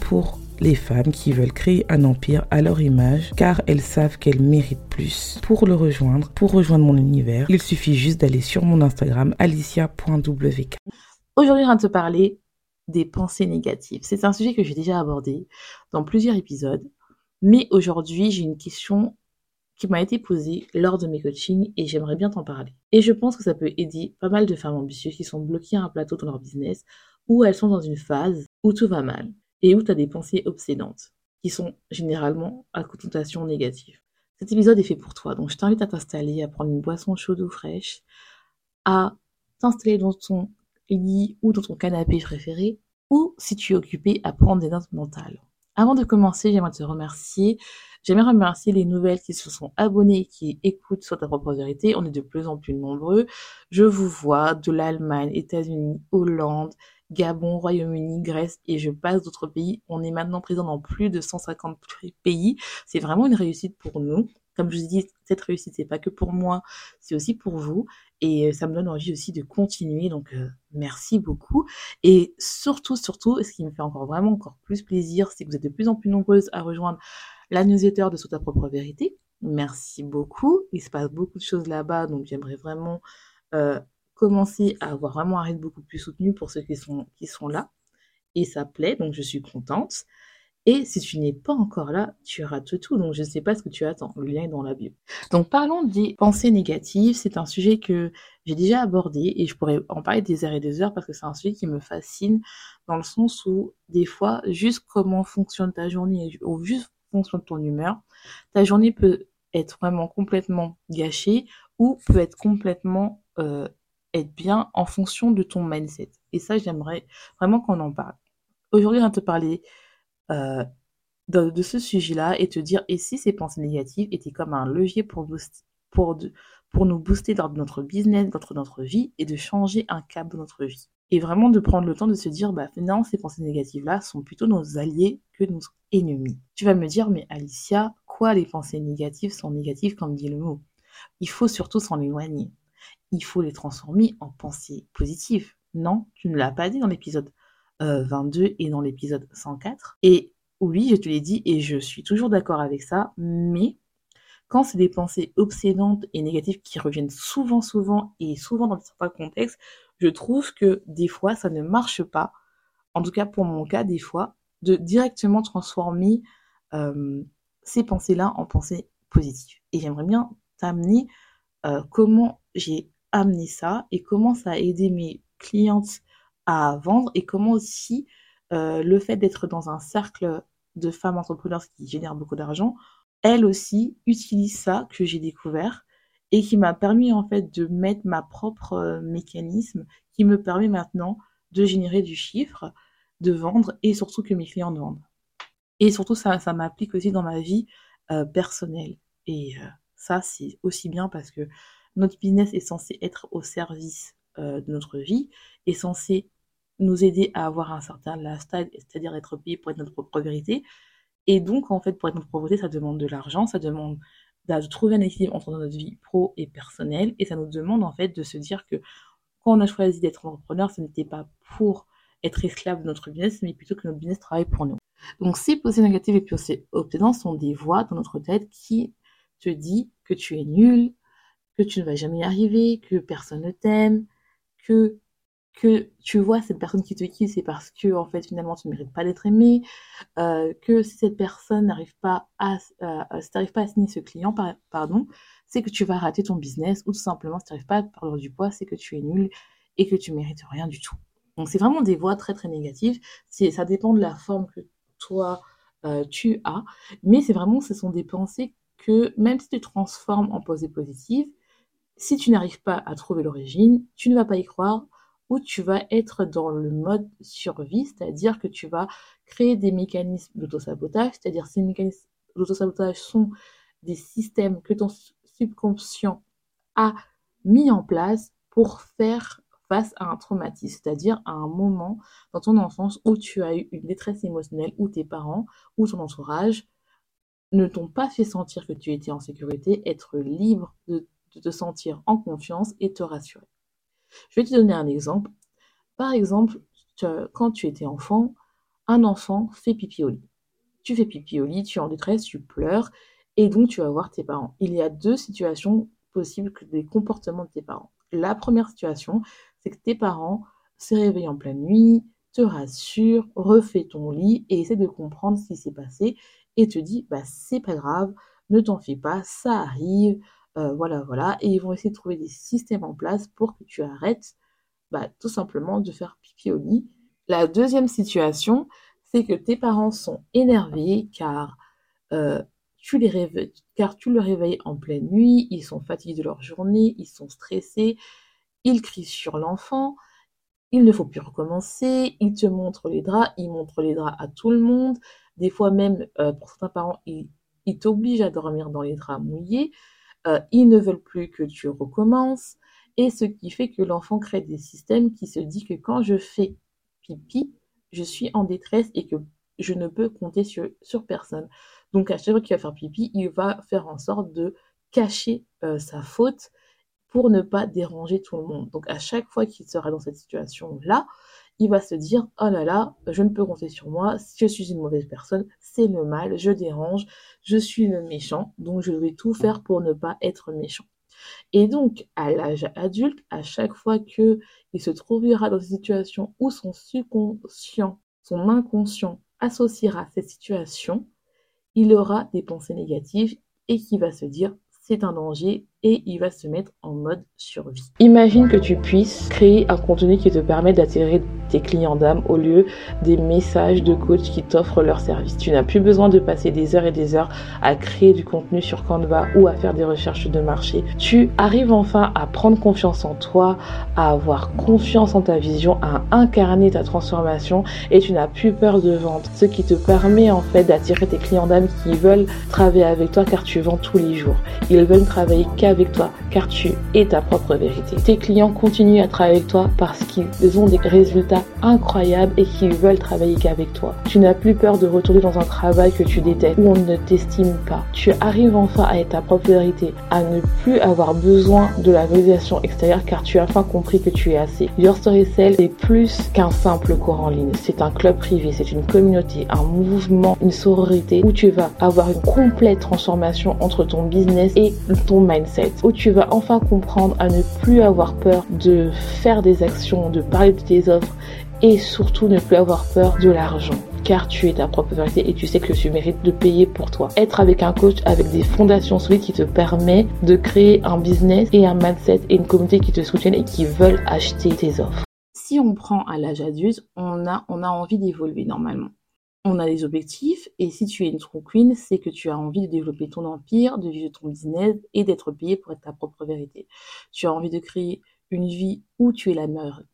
Pour les femmes qui veulent créer un empire à leur image car elles savent qu'elles méritent plus. Pour le rejoindre, pour rejoindre mon univers, il suffit juste d'aller sur mon Instagram alicia.wk. Aujourd'hui, je viens te parler des pensées négatives. C'est un sujet que j'ai déjà abordé dans plusieurs épisodes, mais aujourd'hui, j'ai une question qui m'a été posée lors de mes coachings et j'aimerais bien t'en parler. Et je pense que ça peut aider pas mal de femmes ambitieuses qui sont bloquées à un plateau dans leur business où elles sont dans une phase où tout va mal et où tu as des pensées obsédantes qui sont généralement à connotation négative. Cet épisode est fait pour toi, donc je t'invite à t'installer, à prendre une boisson chaude ou fraîche, à t'installer dans ton lit ou dans ton canapé préféré, ou si tu es occupé, à prendre des notes mentales. Avant de commencer, j'aimerais te remercier. J'aimerais remercier les nouvelles qui se sont abonnées, qui écoutent sur ta propre vérité. On est de plus en plus nombreux. Je vous vois de l'Allemagne, États-Unis, Hollande, Gabon, Royaume-Uni, Grèce et je passe d'autres pays. On est maintenant présent dans plus de 150 pays. C'est vraiment une réussite pour nous. Comme je vous dis, cette réussite, c'est pas que pour moi, c'est aussi pour vous. Et euh, ça me donne envie aussi de continuer. Donc, euh, merci beaucoup. Et surtout, surtout, ce qui me fait encore vraiment encore plus plaisir, c'est que vous êtes de plus en plus nombreuses à rejoindre la newsletter de Sous ta propre vérité. Merci beaucoup. Il se passe beaucoup de choses là-bas. Donc, j'aimerais vraiment euh, commencer à avoir vraiment un rythme beaucoup plus soutenu pour ceux qui sont, qui sont là. Et ça plaît, donc je suis contente. Et si tu n'es pas encore là, tu rates tout. Donc je ne sais pas ce que tu attends. Le lien est dans la bio. Donc parlons des pensées négatives. C'est un sujet que j'ai déjà abordé et je pourrais en parler des heures et des heures parce que c'est un sujet qui me fascine dans le sens où des fois, juste comment fonctionne ta journée ou juste fonctionne ton humeur, ta journée peut être vraiment complètement gâchée ou peut être complètement euh, être bien en fonction de ton mindset. Et ça, j'aimerais vraiment qu'on en parle. Aujourd'hui, on va te parler euh, de, ce sujet-là et te dire, et si ces pensées négatives étaient comme un levier pour, pour, pour nous booster dans notre business, dans notre vie, et de changer un cap de notre vie. Et vraiment de prendre le temps de se dire, bah finalement, ces pensées négatives-là sont plutôt nos alliés que nos ennemis. Tu vas me dire, mais Alicia, quoi les pensées négatives sont négatives comme dit le mot? Il faut surtout s'en éloigner il faut les transformer en pensées positives. Non, tu ne l'as pas dit dans l'épisode 22 euh, et dans l'épisode 104. Et oui, je te l'ai dit et je suis toujours d'accord avec ça, mais quand c'est des pensées obsédantes et négatives qui reviennent souvent, souvent et souvent dans certains contextes, je trouve que des fois ça ne marche pas, en tout cas pour mon cas des fois, de directement transformer euh, ces pensées-là en pensées positives. Et j'aimerais bien t'amener euh, comment j'ai amener ça et comment ça a aidé mes clientes à vendre et comment aussi euh, le fait d'être dans un cercle de femmes entrepreneurs qui génèrent beaucoup d'argent, elles aussi utilisent ça que j'ai découvert et qui m'a permis en fait de mettre ma propre euh, mécanisme qui me permet maintenant de générer du chiffre, de vendre et surtout que mes clients vendent. Et surtout ça, ça m'applique aussi dans ma vie euh, personnelle. Et ça c'est aussi bien parce que notre business est censé être au service euh, de notre vie, est censé nous aider à avoir un certain lifestyle, c'est-à-dire être payé pour être notre propre vérité. Et donc, en fait, pour être notre propre vérité, ça demande de l'argent, ça demande de trouver un équilibre entre notre vie pro et personnelle, et ça nous demande en fait de se dire que quand on a choisi d'être entrepreneur, ce n'était pas pour être esclave de notre business, mais plutôt que notre business travaille pour nous. Donc, ces pensées négatives et pensées obsédantes sont des voix dans notre tête qui te dit que tu es nul, que tu ne vas jamais y arriver, que personne ne t'aime, que que tu vois cette personne qui te quitte, c'est parce que en fait finalement tu ne mérites pas d'être aimé, euh, que si cette personne n'arrive pas à euh, si pas à signer ce client, pardon, c'est que tu vas rater ton business ou tout simplement si tu n'arrives pas à perdre du poids, c'est que tu es nul et que tu mérites rien du tout. Donc c'est vraiment des voix très très négatives. Ça dépend de la forme que toi euh, tu as, mais c'est vraiment ce sont des pensées que même si tu transformes en pensées positives, si tu n'arrives pas à trouver l'origine, tu ne vas pas y croire ou tu vas être dans le mode survie, c'est-à-dire que tu vas créer des mécanismes d'autosabotage, c'est-à-dire ces mécanismes d'autosabotage sont des systèmes que ton subconscient a mis en place pour faire face à un traumatisme, c'est-à-dire à un moment dans ton enfance où tu as eu une détresse émotionnelle, où tes parents ou ton entourage ne t'ont pas fait sentir que tu étais en sécurité, être libre de, te sentir en confiance et te rassurer. Je vais te donner un exemple. Par exemple, quand tu étais enfant, un enfant fait pipi au lit. Tu fais pipi au lit, tu es en détresse, tu pleures, et donc tu vas voir tes parents. Il y a deux situations possibles des comportements de tes parents. La première situation, c'est que tes parents se réveillent en pleine nuit, te rassurent, refait ton lit et essaie de comprendre ce qui s'est passé et te dit bah c'est pas grave, ne t'en fais pas, ça arrive, euh, voilà voilà. Et ils vont essayer de trouver des systèmes en place pour que tu arrêtes bah, tout simplement de faire pipi au lit. La deuxième situation, c'est que tes parents sont énervés car euh, tu les réveilles, car tu le réveilles en pleine nuit, ils sont fatigués de leur journée, ils sont stressés, ils crient sur l'enfant, il ne faut plus recommencer, ils te montrent les draps, ils montrent les draps à tout le monde, des fois même, euh, pour certains parents, ils, t'obligent à dormir dans les draps mouillés, ils ne veulent plus que tu recommences, et ce qui fait que l'enfant crée des systèmes qui se dit que quand je fais pipi, je suis en détresse et que je ne peux compter sur, sur personne. Donc à chaque fois qu'il va faire pipi, il va faire en sorte de cacher euh, sa faute pour ne pas déranger tout le monde. Donc à chaque fois qu'il sera dans cette situation-là, il va se dire oh là là, je ne peux compter sur moi, je suis une mauvaise personne, c'est le mal, je dérange, je suis le méchant, donc je vais tout faire pour ne pas être méchant. Et donc, à l'âge adulte, à chaque fois que il se trouvera dans une situation où son subconscient, son inconscient associera cette situation, il aura des pensées négatives et qui va se dire c'est un danger et il va se mettre en mode survie. Imagine que tu puisses créer un contenu qui te permet d'attirer tes clients d'âme au lieu des messages de coach qui t'offrent leur service. Tu n'as plus besoin de passer des heures et des heures à créer du contenu sur Canva ou à faire des recherches de marché. Tu arrives enfin à prendre confiance en toi, à avoir confiance en ta vision, à incarner ta transformation et tu n'as plus peur de vendre. Ce qui te permet en fait d'attirer tes clients d'âme qui veulent travailler avec toi car tu vends tous les jours. Ils veulent travailler qu'avec toi, car tu es ta propre vérité. Tes clients continuent à travailler avec toi parce qu'ils ont des résultats incroyables et qu'ils veulent travailler qu'avec toi. Tu n'as plus peur de retourner dans un travail que tu détestes, où on ne t'estime pas. Tu arrives enfin à être ta propre vérité, à ne plus avoir besoin de la validation extérieure car tu as enfin compris que tu es assez. Your Story Cell est plus qu'un simple cours en ligne. C'est un club privé, c'est une communauté, un mouvement, une sororité où tu vas avoir une complète transformation entre ton business et ton mindset, où tu vas enfin comprendre à ne plus avoir peur de faire des actions, de parler de tes offres et surtout ne plus avoir peur de l'argent car tu es ta propre vérité et tu sais que tu mérites de payer pour toi. Être avec un coach avec des fondations solides qui te permet de créer un business et un mindset et une communauté qui te soutiennent et qui veulent acheter tes offres. Si on prend à l'âge adulte, on a, on a envie d'évoluer normalement on a des objectifs, et si tu es une true queen, c'est que tu as envie de développer ton empire, de vivre ton business et d'être payé pour être ta propre vérité. Tu as envie de créer une vie où tu es la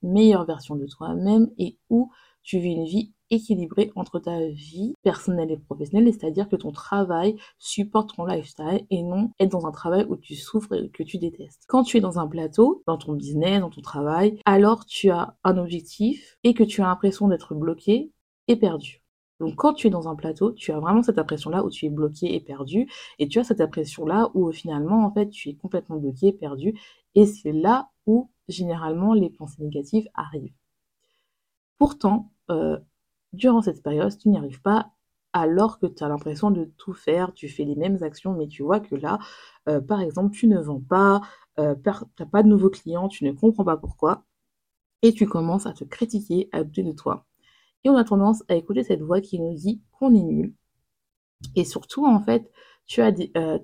meilleure, version de toi-même et où tu vis une vie équilibrée entre ta vie personnelle et professionnelle, c'est-à-dire que ton travail supporte ton lifestyle et non être dans un travail où tu souffres et que tu détestes. Quand tu es dans un plateau, dans ton business, dans ton travail, alors tu as un objectif et que tu as l'impression d'être bloqué et perdu. Donc quand tu es dans un plateau, tu as vraiment cette impression-là où tu es bloqué et perdu, et tu as cette impression-là où finalement, en fait, tu es complètement bloqué et perdu, et c'est là où généralement les pensées négatives arrivent. Pourtant, euh, durant cette période, tu n'y arrives pas alors que tu as l'impression de tout faire, tu fais les mêmes actions, mais tu vois que là, euh, par exemple, tu ne vends pas, euh, tu n'as pas de nouveaux clients, tu ne comprends pas pourquoi, et tu commences à te critiquer, à douter de toi. Et on a tendance à écouter cette voix qui nous dit qu'on est nul. Et surtout, en fait, tu as des, euh,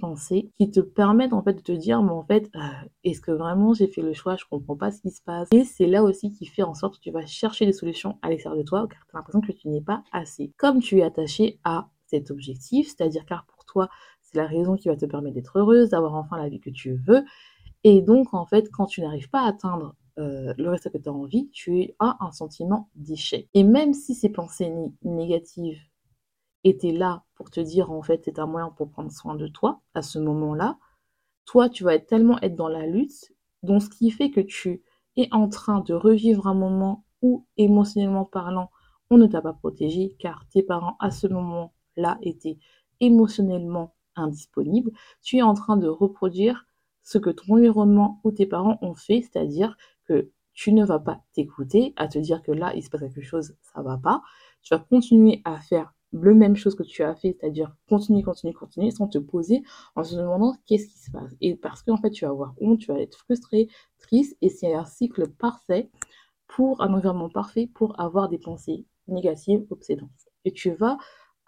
pensées qui te permettent en fait de te dire, mais en fait, euh, est-ce que vraiment j'ai fait le choix? Je comprends pas ce qui se passe. Et c'est là aussi qui fait en sorte que tu vas chercher des solutions à l'extérieur de toi, car tu as l'impression que tu n'es pas assez. Comme tu es attaché à cet objectif, c'est-à-dire car pour toi, c'est la raison qui va te permettre d'être heureuse, d'avoir enfin la vie que tu veux. Et donc, en fait, quand tu n'arrives pas à atteindre euh, le reste que tu as envie, tu as un sentiment d'échec. Et même si ces pensées négatives étaient là pour te dire en fait c'est un moyen pour prendre soin de toi à ce moment-là, toi tu vas être tellement être dans la lutte, donc ce qui fait que tu es en train de revivre un moment où émotionnellement parlant on ne t'a pas protégé car tes parents à ce moment-là étaient émotionnellement indisponibles, tu es en train de reproduire ce que ton environnement ou tes parents ont fait, c'est-à-dire que tu ne vas pas t'écouter, à te dire que là, il se passe quelque chose, ça va pas. Tu vas continuer à faire le même chose que tu as fait, c'est-à-dire continuer, continuer, continuer, sans te poser, en se demandant qu'est-ce qui se passe. Et parce qu'en fait, tu vas avoir honte, tu vas être frustré, triste, et c'est un cycle parfait pour un environnement parfait pour avoir des pensées négatives, obsédantes. Et tu vas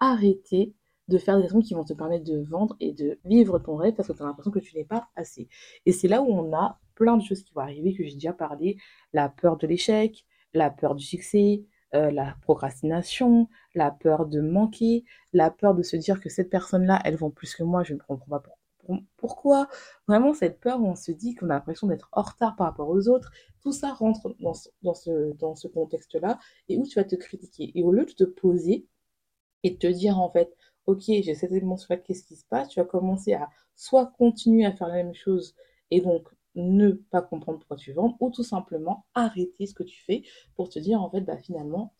arrêter de faire des actions qui vont te permettre de vendre et de vivre ton rêve parce que tu as l'impression que tu n'es pas assez. Et c'est là où on a plein de choses qui vont arriver, que j'ai déjà parlé, la peur de l'échec, la peur du succès, euh, la procrastination, la peur de manquer, la peur de se dire que cette personne-là, elle vend plus que moi, je ne comprends pas pourquoi. Vraiment, cette peur où on se dit qu'on a l'impression d'être en retard par rapport aux autres, tout ça rentre dans ce, dans ce, dans ce contexte-là et où tu vas te critiquer. Et au lieu de te poser et de te dire en fait, ok, j'ai cette émotion qu'est-ce qui se passe, tu vas commencer à soit continuer à faire la même chose et donc ne pas comprendre pourquoi tu vends ou tout simplement arrêter ce que tu fais pour te dire en fait bah finalement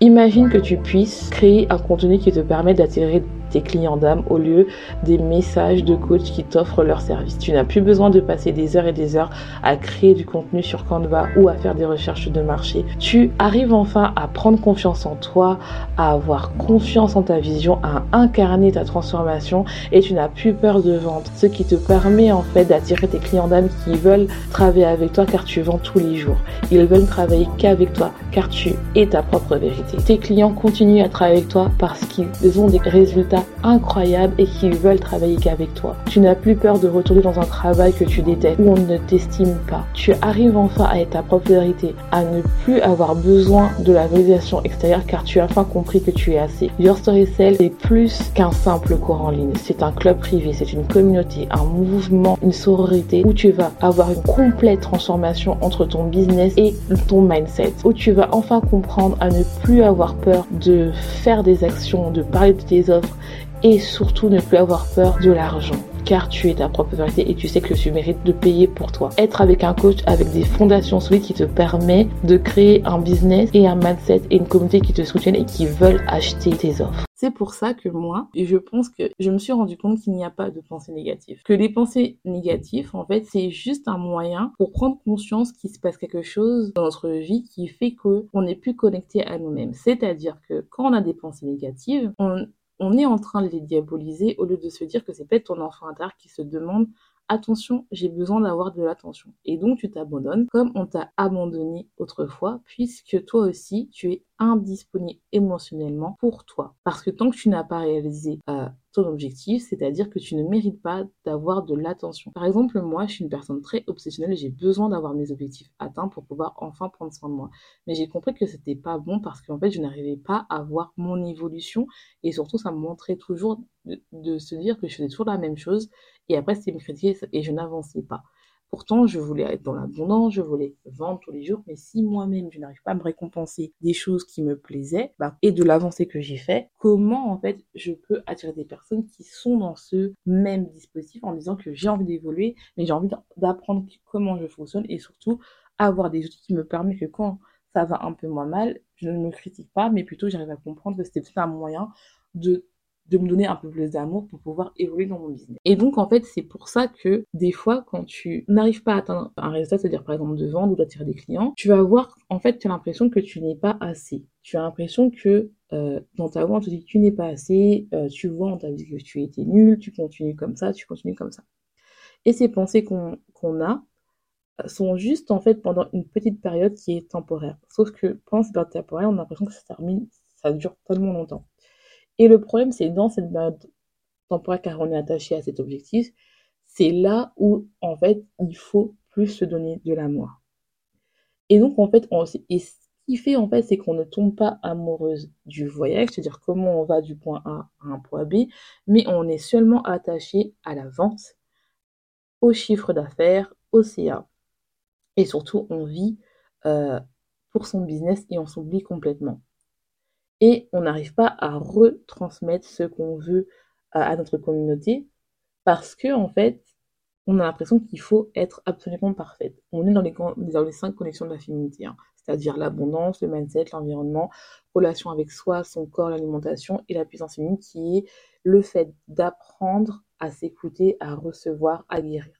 Imagine que tu puisses créer un contenu qui te permet d'attirer tes clients d'âme au lieu des messages de coach qui t'offrent leur service. Tu n'as plus besoin de passer des heures et des heures à créer du contenu sur Canva ou à faire des recherches de marché. Tu arrives enfin à prendre confiance en toi, à avoir confiance en ta vision, à incarner ta transformation et tu n'as plus peur de vendre. Ce qui te permet en fait d'attirer tes clients d'âme qui veulent travailler avec toi car tu vends tous les jours. Ils veulent travailler qu'avec toi car tu es ta propre vérité. Tes clients continuent à travailler avec toi parce qu'ils ont des résultats incroyables et qu'ils veulent travailler qu'avec toi. Tu n'as plus peur de retourner dans un travail que tu détestes où on ne t'estime pas. Tu arrives enfin à être ta propre vérité, à ne plus avoir besoin de la validation extérieure car tu as enfin compris que tu es assez. Your Story Cell est plus qu'un simple cours en ligne. C'est un club privé, c'est une communauté, un mouvement, une sororité où tu vas avoir une complète transformation entre ton business et ton mindset. Où tu vas enfin comprendre à ne plus avoir peur de faire des actions, de parler de tes offres et surtout ne plus avoir peur de l'argent car tu es ta propre vérité et tu sais que tu mérites de payer pour toi. Être avec un coach avec des fondations solides qui te permet de créer un business et un mindset et une communauté qui te soutiennent et qui veulent acheter tes offres. C'est pour ça que moi, je pense que je me suis rendu compte qu'il n'y a pas de pensée négative. Que les pensées négatives, en fait, c'est juste un moyen pour prendre conscience qu'il se passe quelque chose dans notre vie qui fait qu'on n'est plus connecté à nous-mêmes. C'est-à-dire que quand on a des pensées négatives, on, on est en train de les diaboliser au lieu de se dire que c'est peut-être ton enfant intérieur qui se demande attention, j'ai besoin d'avoir de l'attention. Et donc tu t'abandonnes comme on t'a abandonné autrefois, puisque toi aussi tu es indisponible émotionnellement pour toi. Parce que tant que tu n'as pas réalisé euh, ton objectif, c'est-à-dire que tu ne mérites pas d'avoir de l'attention. Par exemple, moi, je suis une personne très obsessionnelle et j'ai besoin d'avoir mes objectifs atteints pour pouvoir enfin prendre soin de moi. Mais j'ai compris que c'était pas bon parce qu'en fait, je n'arrivais pas à voir mon évolution et surtout, ça me montrait toujours de, de se dire que je faisais toujours la même chose et après, c'était me critiquer et je n'avançais pas. Pourtant, je voulais être dans l'abondance, je voulais vendre tous les jours, mais si moi-même je n'arrive pas à me récompenser des choses qui me plaisaient bah, et de l'avancée que j'ai fait, comment en fait je peux attirer des personnes qui sont dans ce même dispositif en disant que j'ai envie d'évoluer, mais j'ai envie d'apprendre comment je fonctionne et surtout avoir des outils qui me permettent que quand ça va un peu moins mal, je ne me critique pas, mais plutôt j'arrive à comprendre que c'était un moyen de de me donner un peu plus d'amour pour pouvoir évoluer dans mon business. Et donc, en fait, c'est pour ça que des fois, quand tu n'arrives pas à atteindre un résultat, c'est-à-dire par exemple de vendre ou d'attirer des clients, tu vas avoir, en fait, tu as l'impression que tu n'es pas assez. Tu as l'impression que euh, dans ta voix, on te dit que tu n'es pas assez, euh, tu vois, on t'a dit que tu étais nul, tu continues comme ça, tu continues comme ça. Et ces pensées qu'on a euh, sont juste, en fait, pendant une petite période qui est temporaire. Sauf que pendant cette période temporaire, on a l'impression que ça termine, ça dure tellement longtemps. Et le problème, c'est dans cette période temporaire car on est attaché à cet objectif, c'est là où, en fait, il faut plus se donner de l'amour. Et donc, en fait, on, ce qui fait, en fait, c'est qu'on ne tombe pas amoureuse du voyage, c'est-à-dire comment on va du point A à un point B, mais on est seulement attaché à la vente, au chiffre d'affaires, au CA. Et surtout, on vit euh, pour son business et on s'oublie complètement. Et on n'arrive pas à retransmettre ce qu'on veut à, notre communauté parce que, en fait, on a l'impression qu'il faut être absolument parfaite. On est dans les, dans les cinq connexions de la féminité, hein. c'est-à-dire l'abondance, le mindset, l'environnement, relation avec soi, son corps, l'alimentation et la puissance féminine qui est le fait d'apprendre à s'écouter, à recevoir, à guérir.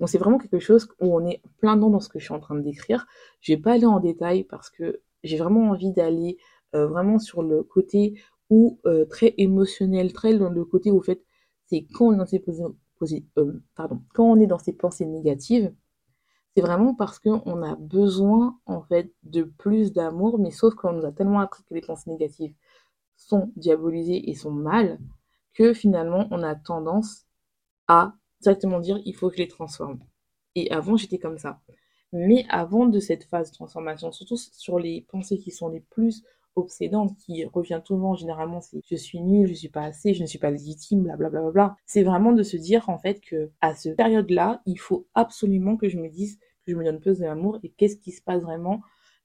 Donc c'est vraiment quelque chose où on est plein dedans dans ce que je suis en train de décrire. Je vais pas aller en détail parce que j'ai vraiment envie d'aller euh, vraiment sur le côté où euh, très émotionnel, très dans le côté où en fait c'est quand on est dans ces euh, quand on est dans pensées négatives, c'est vraiment parce qu'on a besoin en fait de plus d'amour, mais sauf qu'on nous a tellement appris que les pensées négatives sont diabolisées et sont mal, que finalement on a tendance à directement dire il faut que je les transforme. Et avant, j'étais comme ça. Mais avant de cette phase de transformation, surtout sur les pensées qui sont les plus obsédantes, qui revient tout le monde généralement, c'est je suis nul, je suis pas assez, je ne suis pas légitime, blablabla. Bla, bla, bla. C'est vraiment de se dire en fait que à cette période-là, il faut absolument que je me dise que je me donne plus d'amour et qu'est-ce qui se passe vraiment,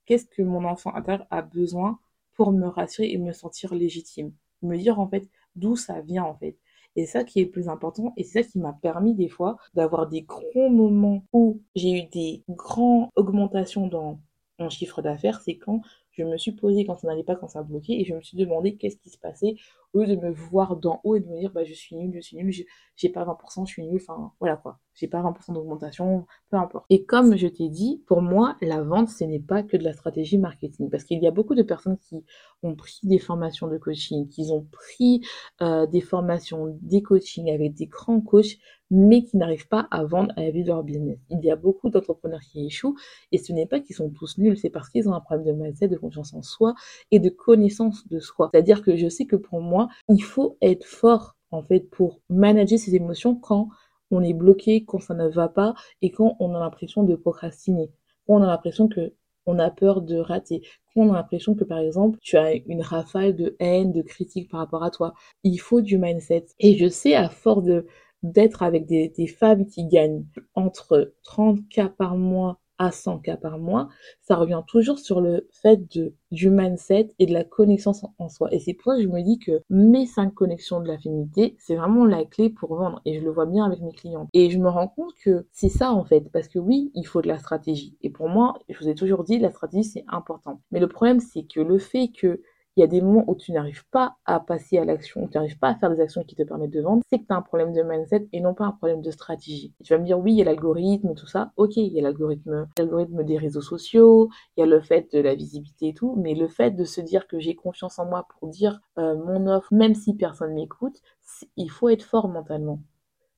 qu'est-ce que mon enfant intérieur a besoin pour me rassurer et me sentir légitime? Me dire en fait d'où ça vient en fait. Et ça qui est le plus important, et c'est ça qui m'a permis des fois d'avoir des grands moments où j'ai eu des grandes augmentations dans mon chiffre d'affaires, c'est quand je me suis posée quand ça n'allait pas, quand ça bloquait, et je me suis demandé qu'est-ce qui se passait, au lieu de me voir d'en haut et de me dire, bah, je suis nulle, je suis nulle, j'ai pas 20%, je suis nulle, enfin, voilà quoi. J'ai pas 20% d'augmentation, peu importe. Et comme je t'ai dit, pour moi, la vente, ce n'est pas que de la stratégie marketing, parce qu'il y a beaucoup de personnes qui ont pris des formations de coaching, qui ont pris euh, des formations, des coachings avec des grands coachs, mais qui n'arrivent pas à vendre à la vie de leur business. Il y a beaucoup d'entrepreneurs qui échouent et ce n'est pas qu'ils sont tous nuls, c'est parce qu'ils ont un problème de mindset, de confiance en soi et de connaissance de soi. C'est-à-dire que je sais que pour moi, il faut être fort en fait pour manager ses émotions quand on est bloqué, quand ça ne va pas et quand on a l'impression de procrastiner, quand on a l'impression que on a peur de rater, quand on a l'impression que par exemple tu as une rafale de haine, de critiques par rapport à toi. Il faut du mindset. Et je sais à force d'être avec des, des, femmes qui gagnent entre 30 cas par mois à 100 cas par mois, ça revient toujours sur le fait de, du mindset et de la connaissance en, soi. Et c'est pour ça que je me dis que mes cinq connexions de la féminité, c'est vraiment la clé pour vendre. Et je le vois bien avec mes clients. Et je me rends compte que c'est ça en fait. Parce que oui, il faut de la stratégie. Et pour moi, je vous ai toujours dit, la stratégie, c'est important. Mais le problème, c'est que le fait que il y a des moments où tu n'arrives pas à passer à l'action, où tu n'arrives pas à faire des actions qui te permettent de vendre, c'est que tu as un problème de mindset et non pas un problème de stratégie. tu vas me dire, oui, il y a l'algorithme, tout ça. Ok, il y a l'algorithme, l'algorithme des réseaux sociaux, il y a le fait de la visibilité et tout, mais le fait de se dire que j'ai confiance en moi pour dire euh, mon offre, même si personne m'écoute, il faut être fort mentalement.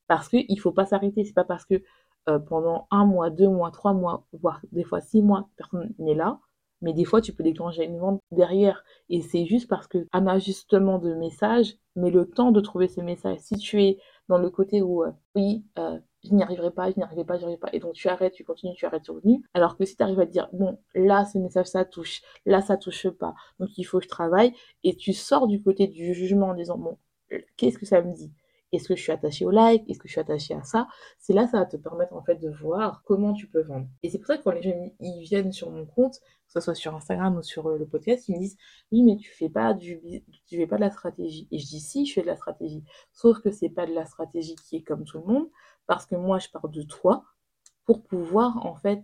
Parce qu'il ne faut pas s'arrêter. C'est pas parce que euh, pendant un mois, deux mois, trois mois, voire des fois six mois, personne n'est là, mais des fois tu peux déclencher une vente derrière. Et c'est juste parce que un ajustement de message mais le temps de trouver ce message. Si tu es dans le côté où euh, oui euh, je n'y arriverai pas je n'y arriverai pas je n'y arriverai pas et donc tu arrêtes tu continues tu arrêtes tu alors que si tu arrives à te dire bon là ce message ça touche là ça touche pas donc il faut que je travaille et tu sors du côté du jugement en disant bon qu'est-ce que ça me dit? Est-ce que je suis attachée au like Est-ce que je suis attachée à ça? C'est là, ça va te permettre en fait de voir comment tu peux vendre. Et c'est pour ça que quand les gens ils viennent sur mon compte, que ce soit sur Instagram ou sur euh, le podcast, ils me disent oui mais tu fais pas du tu fais pas de la stratégie. Et je dis si je fais de la stratégie. Sauf que c'est pas de la stratégie qui est comme tout le monde, parce que moi je pars de toi pour pouvoir en fait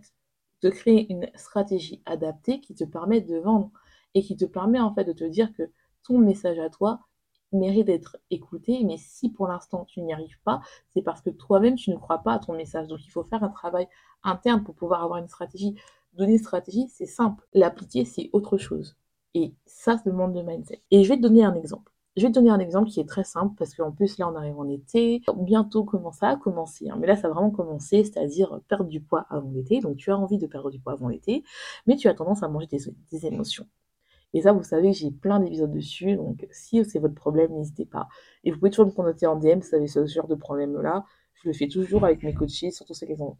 te créer une stratégie adaptée qui te permet de vendre et qui te permet en fait de te dire que ton message à toi, mérite d'être écouté, mais si pour l'instant tu n'y arrives pas, c'est parce que toi-même tu ne crois pas à ton message. Donc il faut faire un travail interne pour pouvoir avoir une stratégie. Donner une stratégie, c'est simple. L'appliquer, c'est autre chose. Et ça, ça demande de mindset. Et je vais te donner un exemple. Je vais te donner un exemple qui est très simple parce qu'en plus là on arrive en été, bientôt comment ça a commencé, hein? mais là ça a vraiment commencé, c'est-à-dire perdre du poids avant l'été, donc tu as envie de perdre du poids avant l'été, mais tu as tendance à manger des, des émotions. Et ça, vous savez, j'ai plein d'épisodes dessus. Donc, si c'est votre problème, n'hésitez pas. Et vous pouvez toujours me contacter en DM si vous avez ce genre de problème-là. Je le fais toujours avec mes coachés, surtout ceux qui ont,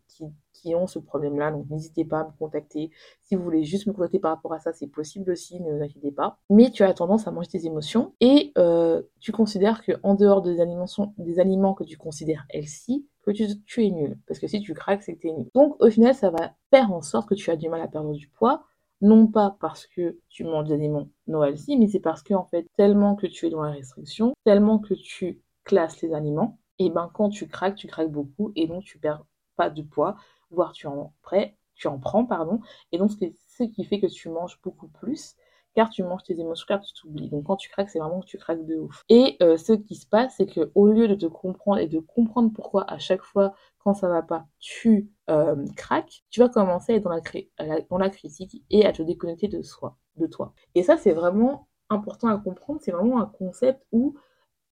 qui, ont ce problème-là. Donc, n'hésitez pas à me contacter. Si vous voulez juste me contacter par rapport à ça, c'est possible aussi, ne vous inquiétez pas. Mais tu as tendance à manger tes émotions et euh, tu considères qu'en dehors des aliments, des aliments que tu considères healthy, que tu, tu es nul. Parce que si tu craques, c'est que tu es nul. Donc, au final, ça va faire en sorte que tu as du mal à perdre du poids non pas parce que tu manges des aliments no healthy, mais c'est parce que en fait tellement que tu es dans la restriction, tellement que tu classes les aliments, et ben quand tu craques, tu craques beaucoup et donc tu perds pas de poids, voire tu en, prêt, tu en prends, pardon. Et donc ce qui fait que tu manges beaucoup plus, tu manges tes émotions, car tu t'oublies. Donc quand tu craques, c'est vraiment que tu craques de ouf. Et euh, ce qui se passe, c'est que au lieu de te comprendre et de comprendre pourquoi à chaque fois quand ça va pas, tu euh, craques, tu vas commencer à être dans la, dans la critique et à te déconnecter de soi, de toi. Et ça, c'est vraiment important à comprendre. C'est vraiment un concept où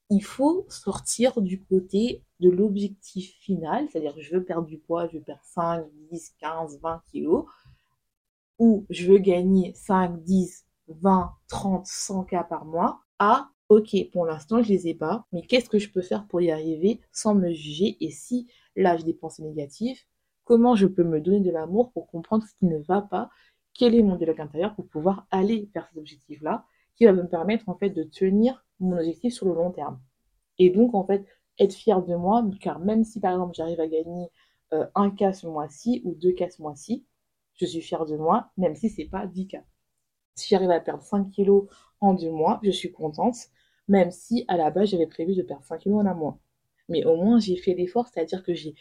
il faut sortir du côté de l'objectif final, c'est-à-dire je veux perdre du poids, je veux perdre 5, 10, 15, 20 kilos, ou je veux gagner 5, 10, 20, 30, 100 cas par mois, à ok, pour l'instant je les ai pas, mais qu'est-ce que je peux faire pour y arriver sans me juger? Et si là j'ai des pensées négatives, comment je peux me donner de l'amour pour comprendre ce qui ne va pas, quel est mon dialogue intérieur pour pouvoir aller vers cet objectif-là, qui va me permettre en fait de tenir mon objectif sur le long terme? Et donc, en fait, être fier de moi, car même si par exemple j'arrive à gagner euh, un cas ce mois-ci ou deux cas ce mois-ci, je suis fière de moi, même si c'est pas 10 cas. Si j'arrive à perdre 5 kilos en deux mois, je suis contente, même si à la base j'avais prévu de perdre 5 kilos en un mois. Mais au moins j'ai fait l'effort, c'est-à-dire que j'ai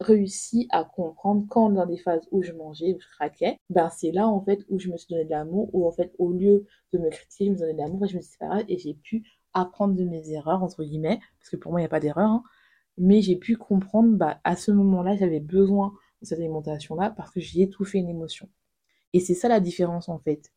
réussi à comprendre quand dans des phases où je mangeais, où je craquais, ben c'est là en fait où je me suis donné de l'amour, où en fait au lieu de me critiquer, je me donnais de l'amour et je me suis et j'ai pu apprendre de mes erreurs, entre guillemets, parce que pour moi, il n'y a pas d'erreur, hein. mais j'ai pu comprendre, bah, à ce moment-là, j'avais besoin de cette alimentation-là parce que j'ai étouffé une émotion. Et c'est ça la différence, en fait.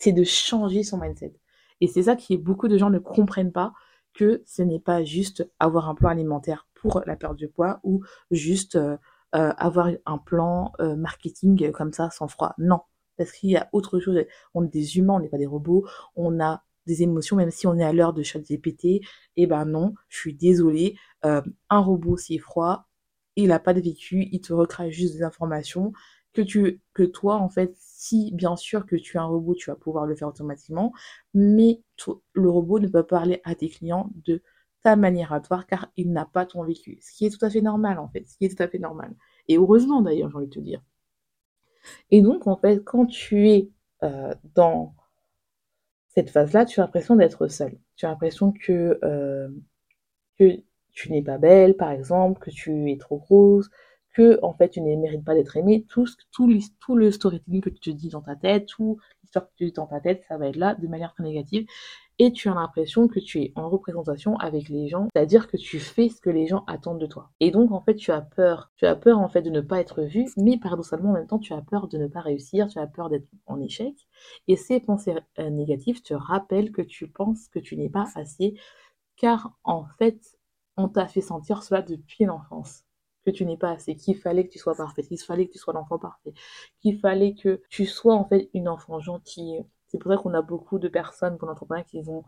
C'est de changer son mindset. Et c'est ça que beaucoup de gens ne comprennent pas, que ce n'est pas juste avoir un plan alimentaire pour la perte de poids ou juste euh, euh, avoir un plan euh, marketing comme ça sans froid. Non, parce qu'il y a autre chose. On est des humains, on n'est pas des robots. On a des émotions, même si on est à l'heure de chat GPT. Eh ben non, je suis désolée. Un robot, c'est froid. Il n'a pas de vécu. Il te recrache juste des informations que tu, que toi, en fait, si bien sûr que tu es un robot, tu vas pouvoir le faire automatiquement, mais le robot ne peut parler à tes clients de ta manière à toi car il n'a pas ton vécu. Ce qui est tout à fait normal, en fait. Ce qui est tout à fait normal. Et heureusement, d'ailleurs, j'ai envie de te dire. Et donc, en fait, quand tu es euh, dans cette phase-là, tu as l'impression d'être seule. Tu as l'impression que, euh, que tu n'es pas belle, par exemple, que tu es trop grosse, que en fait tu ne mérites pas d'être. Tout, tout, tout le storytelling que tu te dis dans ta tête, tout l'histoire que tu dis dans ta tête, ça va être là de manière très négative et tu as l'impression que tu es en représentation avec les gens, c'est-à-dire que tu fais ce que les gens attendent de toi. Et donc en fait tu as peur, tu as peur en fait de ne pas être vu, mais paradoxalement en même temps tu as peur de ne pas réussir, tu as peur d'être en échec. Et ces pensées euh, négatives te rappellent que tu penses que tu n'es pas assez, car en fait on t'a fait sentir cela depuis l'enfance que tu n'es pas assez, qu'il fallait que tu sois parfaite, qu'il fallait que tu sois l'enfant parfait, qu'il fallait que tu sois en fait une enfant gentille, c'est pour ça qu'on a beaucoup de personnes pour l'entrepreneuriat qui ont,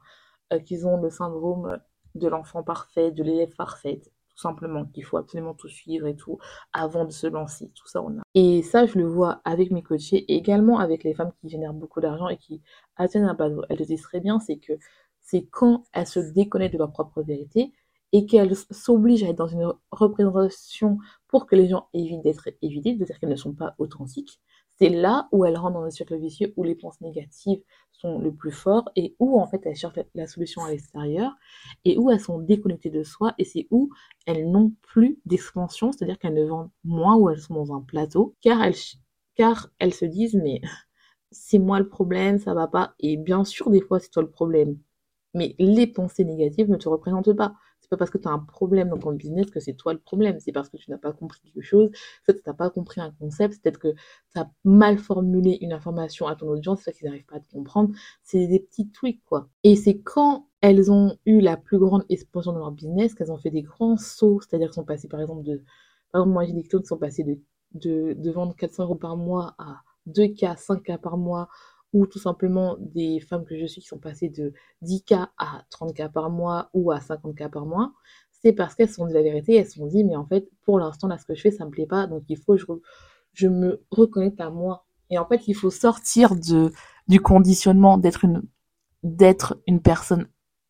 euh, qui ont le syndrome de l'enfant parfait, de l'élève parfaite, tout simplement, qu'il faut absolument tout suivre et tout avant de se lancer. Tout ça, on a. Et ça, je le vois avec mes coachés, et également avec les femmes qui génèrent beaucoup d'argent et qui atteignent un bateau. Elles le disent très bien, c'est que c'est quand elles se déconnectent de leur propre vérité et qu'elles s'obligent à être dans une représentation pour que les gens évitent d'être évités, c'est-à-dire qu'elles ne sont pas authentiques, c'est là où elles rentrent dans un cercle vicieux où les pensées négatives sont le plus forts et où en fait elles cherchent la solution à l'extérieur et où elles sont déconnectées de soi et c'est où elles n'ont plus d'expansion, c'est-à-dire qu'elles ne vendent moins ou elles sont dans un plateau car elles, car elles se disent mais c'est moi le problème, ça va pas et bien sûr des fois c'est toi le problème. Mais les pensées négatives ne te représentent pas pas parce que tu as un problème dans ton business que c'est toi le problème. C'est parce que tu n'as pas compris quelque chose. Peut-être que tu n'as pas compris un concept. Peut-être que tu as mal formulé une information à ton audience. C'est qu'ils n'arrivent pas à te comprendre. C'est des petits tweaks, quoi. Et c'est quand elles ont eu la plus grande expansion de leur business qu'elles ont fait des grands sauts. C'est-à-dire qu'elles sont passées, par exemple, de. Par exemple, moi, j'ai des clients qui sont passés de, de, de vendre 400 euros par mois à 2K, 5K par mois ou tout simplement des femmes que je suis qui sont passées de 10K à 30K par mois ou à 50K par mois, c'est parce qu'elles sont dit la vérité, elles se sont dit, mais en fait, pour l'instant, là, ce que je fais, ça me plaît pas, donc il faut que je, me reconnecte à moi. Et en fait, il faut sortir du conditionnement d'être une personne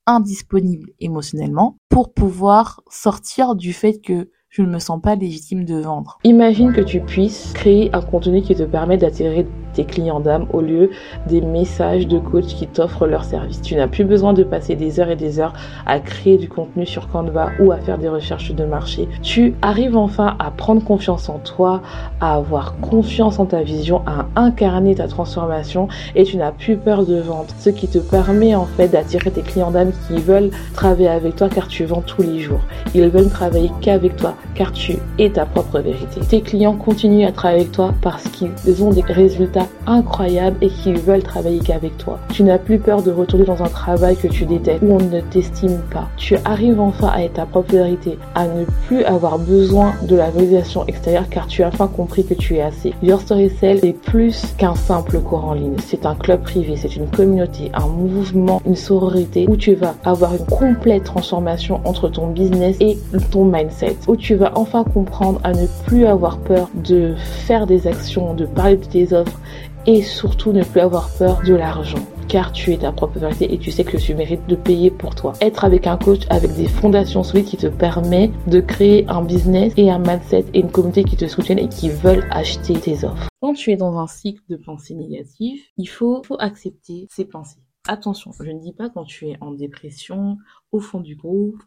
indisponible émotionnellement pour pouvoir sortir du fait que je ne me sens pas légitime de vendre. Imagine que tu puisses créer un contenu qui te permet d'attirer tes clients d'âme au lieu des messages de coach qui t'offrent leur service. Tu n'as plus besoin de passer des heures et des heures à créer du contenu sur Canva ou à faire des recherches de marché. Tu arrives enfin à prendre confiance en toi, à avoir confiance en ta vision, à incarner ta transformation et tu n'as plus peur de vendre. Ce qui te permet en fait d'attirer tes clients d'âme qui veulent travailler avec toi car tu vends tous les jours. Ils veulent travailler qu'avec toi car tu es ta propre vérité. Tes clients continuent à travailler avec toi parce qu'ils ont des résultats incroyables et qu'ils veulent travailler qu'avec toi. Tu n'as plus peur de retourner dans un travail que tu détestes où on ne t'estime pas. Tu arrives enfin à être ta propre vérité, à ne plus avoir besoin de la validation extérieure car tu as enfin compris que tu es assez. Your Story Cell est plus qu'un simple cours en ligne. C'est un club privé, c'est une communauté, un mouvement, une sororité où tu vas avoir une complète transformation entre ton business et ton mindset. Où tu vas enfin comprendre à ne plus avoir peur de faire des actions, de parler de tes offres et surtout ne plus avoir peur de l'argent car tu es ta propre vérité et tu sais que tu mérites de payer pour toi. Être avec un coach avec des fondations solides qui te permet de créer un business et un mindset et une communauté qui te soutiennent et qui veulent acheter tes offres. Quand tu es dans un cycle de pensée négative, il faut, faut accepter ces pensées. Attention, je ne dis pas quand tu es en dépression, au fond du groupe,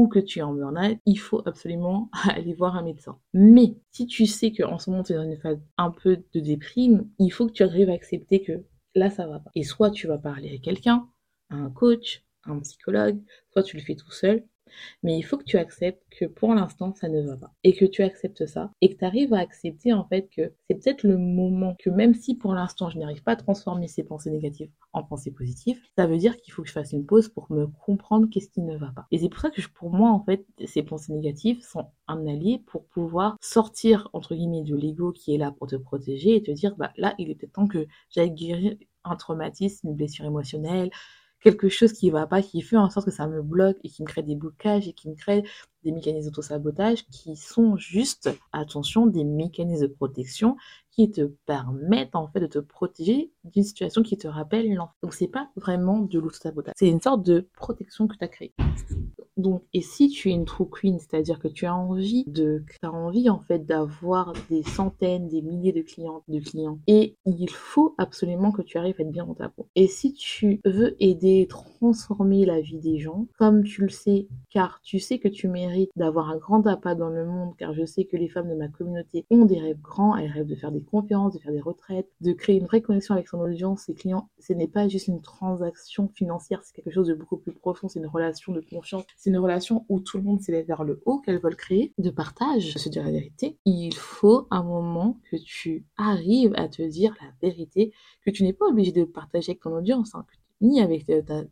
ou que tu es en burn-out, il faut absolument aller voir un médecin. Mais si tu sais qu'en ce moment tu es dans une phase un peu de déprime, il faut que tu arrives à accepter que là ça va pas. Et soit tu vas parler à quelqu'un, à un coach, à un psychologue, soit tu le fais tout seul, mais il faut que tu acceptes que pour l'instant, ça ne va pas. Et que tu acceptes ça. Et que tu arrives à accepter en fait que c'est peut-être le moment que même si pour l'instant, je n'arrive pas à transformer ces pensées négatives en pensées positives, ça veut dire qu'il faut que je fasse une pause pour me comprendre qu'est-ce qui ne va pas. Et c'est pour ça que pour moi, en fait, ces pensées négatives sont un allié pour pouvoir sortir, entre guillemets, de l'ego qui est là pour te protéger et te dire, bah là, il est peut-être temps que j'aille guérir un traumatisme, une blessure émotionnelle, quelque chose qui va pas, qui fait en sorte que ça me bloque et qui me crée des blocages et qui me crée des mécanismes d'auto-sabotage qui sont juste, attention, des mécanismes de protection qui te permettent en fait de te protéger d'une situation qui te rappelle l'enfant. Donc c'est pas vraiment de l'auto-sabotage, c'est une sorte de protection que tu as créée. Donc, et si tu es une true queen, c'est-à-dire que tu as envie de, as envie en fait d'avoir des centaines, des milliers de clients, de clients, et il faut absolument que tu arrives à être bien dans ta peau. Et si tu veux aider, transformer la vie des gens, comme tu le sais, car tu sais que tu mérites d'avoir un grand appât dans le monde, car je sais que les femmes de ma communauté ont des rêves grands, elles rêvent de faire des conférences, de faire des retraites, de créer une vraie connexion avec son audience, ses clients. Ce n'est pas juste une transaction financière, c'est quelque chose de beaucoup plus profond, c'est une relation de confiance, une relation où tout le monde s'élève vers le haut, qu'elles veulent créer, de partage, se dire la vérité, il faut un moment que tu arrives à te dire la vérité, que tu n'es pas obligé de partager avec ton audience, hein, ni avec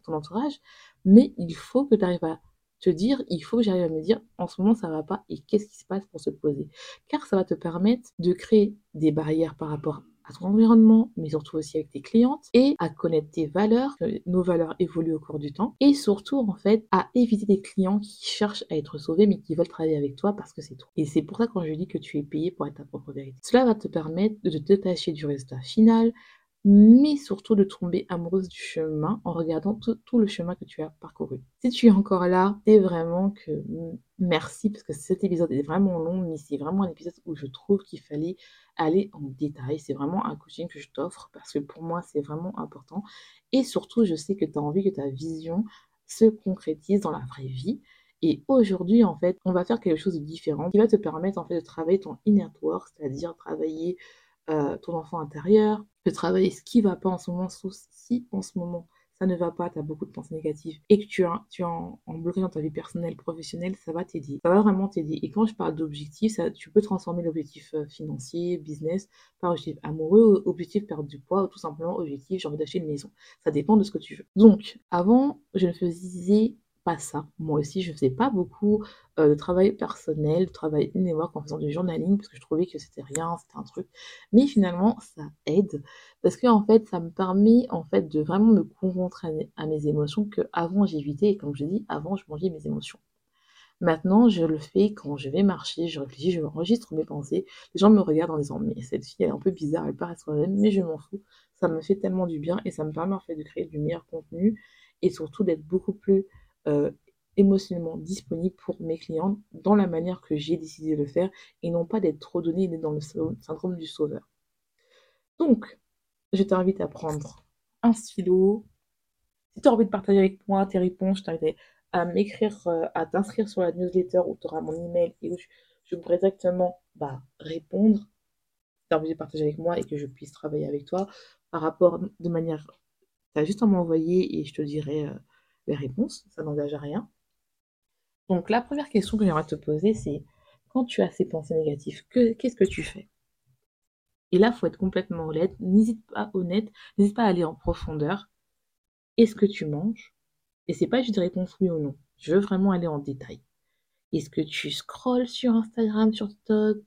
ton entourage, mais il faut que tu arrives à te dire, il faut que j'arrive à me dire, en ce moment ça va pas et qu'est-ce qui se passe pour se poser? Car ça va te permettre de créer des barrières par rapport à ton environnement, mais surtout aussi avec tes clientes, et à connaître tes valeurs, que nos valeurs évoluent au cours du temps, et surtout en fait à éviter des clients qui cherchent à être sauvés mais qui veulent travailler avec toi parce que c'est toi. Et c'est pour ça quand je dis que tu es payé pour être ta propre vérité. Cela va te permettre de te détacher du résultat final, mais surtout de tomber amoureuse du chemin en regardant tout, le chemin que tu as parcouru. Si tu es encore là, c'est vraiment que merci parce que cet épisode est vraiment long, mais c'est vraiment un épisode où je trouve qu'il fallait aller en détail. C'est vraiment un coaching que je t'offre parce que pour moi, c'est vraiment important. Et surtout, je sais que tu as envie que ta vision se concrétise dans la vraie vie. Et aujourd'hui, en fait, on va faire quelque chose de différent qui va te permettre en fait de travailler ton inner work, c'est-à-dire travailler euh, ton enfant intérieur, de travailler ce qui va pas en ce moment, sauf si en ce moment ça ne va pas, tu as beaucoup de pensées négatives et que tu, es en, en bloqué dans ta vie personnelle, professionnelle, ça va t'aider. Ça va vraiment t'aider. Et quand je parle d'objectifs, tu peux transformer l'objectif euh, financier, business, par objectif amoureux, objectif perdre du poids ou tout simplement objectif j'ai envie d'acheter une maison. Ça dépend de ce que tu veux. Donc, avant, je ne faisais pas ça. Moi aussi, je faisais pas beaucoup de travail personnel, de travail in en faisant du journaling, parce que je trouvais que c'était rien, c'était un truc. Mais finalement, ça aide, parce que en fait, ça me permet en fait de vraiment me concentrer à mes émotions que avant j'évitais. Et comme je dis, avant, je mangeais mes émotions. Maintenant, je le fais quand je vais marcher, je réfléchis, je enregistre mes pensées. Les gens me regardent en disant, mais cette fille, elle est un peu bizarre, elle paraît soi-même, mais je m'en fous. Ça me fait tellement du bien et ça me permet en fait de créer du meilleur contenu et surtout d'être beaucoup plus euh, émotionnellement disponible pour mes clients dans la manière que j'ai décidé de le faire et non pas d'être trop donné dans le syndrome du sauveur. Donc, je t'invite à prendre un stylo. Si tu as envie de partager avec moi tes réponses, je t'invite à m'écrire, euh, à t'inscrire sur la newsletter où tu auras mon email et où je, pourrai directement bah, répondre. Si tu as envie de partager avec moi et que je puisse travailler avec toi par rapport de manière. Tu as juste à m'envoyer et je te dirai euh, les réponses. Ça n'engage à rien. Donc la première question que j'aimerais te poser, c'est quand tu as ces pensées négatives, qu'est-ce que tu fais? Et là, il faut être complètement honnête. N'hésite pas honnête, n'hésite pas à aller en profondeur. Est-ce que tu manges? Et c'est pas juste des réponses oui ou non. Je veux vraiment aller en détail. Est-ce que tu scrolles sur Instagram, sur TikTok?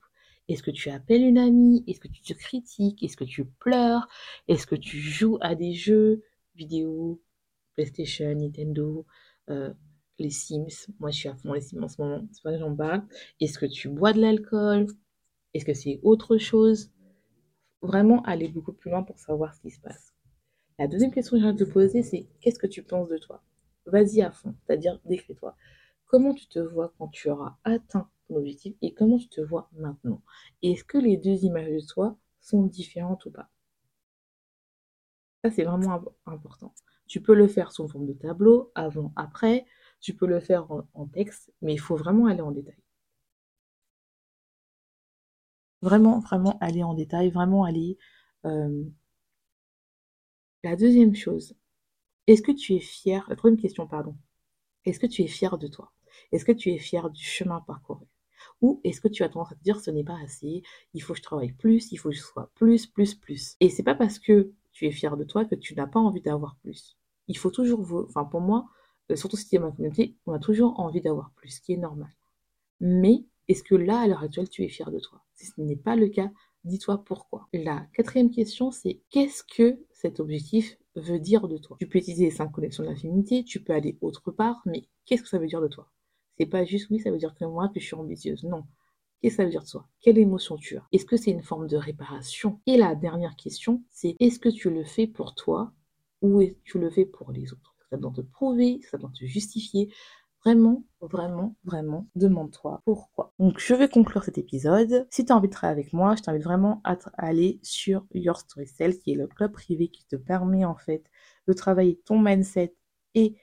Est-ce que tu appelles une amie? Est-ce que tu te critiques? Est-ce que tu pleures? Est-ce que tu joues à des jeux vidéo, PlayStation, Nintendo euh, les Sims. Moi, je suis à fond les Sims en ce moment. C'est pas que j'en parle. Est-ce que tu bois de l'alcool? Est-ce que c'est autre chose? Vraiment aller beaucoup plus loin pour savoir ce qui se passe. La deuxième question que j'ai te poser, c'est qu'est-ce que tu penses de toi? Vas-y à fond, c'est-à-dire décris-toi. Comment tu te vois quand tu auras atteint ton objectif et comment tu te vois maintenant? Est-ce que les deux images de toi sont différentes ou pas? Ça, c'est vraiment important. Tu peux le faire sous forme de tableau, avant, après. Tu peux le faire en, texte, mais il faut vraiment aller en détail. Vraiment, vraiment aller en détail, vraiment aller... Euh, la deuxième chose, est-ce que tu es fier, la troisième question, pardon, est-ce que tu es fier de toi? Est-ce que tu es fier du chemin parcouru? Ou est-ce que tu as tendance à te dire ce n'est pas assez, il faut que je travaille plus, il faut que je sois plus, plus, plus? Et c'est pas parce que tu es fier de toi que tu n'as pas envie d'avoir plus. Il faut toujours, enfin pour moi, euh, surtout si tu es ma communauté, on a toujours envie d'avoir plus, ce qui est normal. Mais est-ce que là, à l'heure actuelle, tu es fier de toi? Si ce n'est pas le cas, dis-toi pourquoi. La quatrième question, c'est qu'est-ce que cet objectif veut dire de toi? Tu peux utiliser les cinq connexions de l'infinité, tu peux aller autre part, mais qu'est-ce que ça veut dire de toi? C'est pas juste oui, ça veut dire que moi, que je suis ambitieuse. Non. Qu'est-ce que ça veut dire de toi Quelle émotion tu as? Est-ce que c'est une forme de réparation? Et la dernière question, c'est est-ce que tu le fais pour toi ou est-ce que tu le fais pour les autres? Ça doit te prouver, ça doit te justifier. Vraiment, vraiment, vraiment, demande-toi pourquoi. Donc, je vais conclure cet épisode. Si tu as envie de travailler avec moi, je t'invite vraiment à aller sur Your Story Cell, qui est le club privé qui te permet en fait de travailler ton mindset et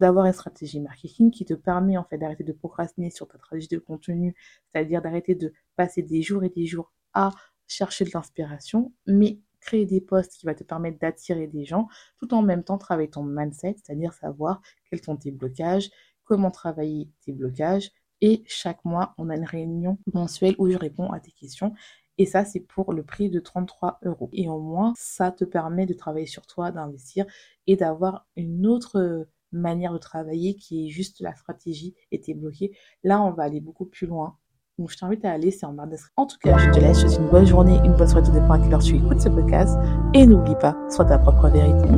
d'avoir une stratégie marketing qui te permet en fait d'arrêter de procrastiner sur ta stratégie de contenu, c'est-à-dire d'arrêter de passer des jours et des jours à chercher de l'inspiration, mais créer des postes qui va te permettre d'attirer des gens, tout en même temps travailler ton mindset, c'est-à-dire savoir quels sont tes blocages, comment travailler tes blocages. Et chaque mois, on a une réunion mensuelle où je réponds à tes questions. Et ça, c'est pour le prix de 33 euros. Et au moins, ça te permet de travailler sur toi, d'investir et d'avoir une autre manière de travailler qui est juste la stratégie et tes bloqués. Là, on va aller beaucoup plus loin donc, je t'invite à aller, c'est en barre En tout cas, je te laisse. Je te une bonne journée, une bonne soirée, tout dépend à quelle heure tu écoutes ce podcast. Et n'oublie pas, sois ta propre vérité.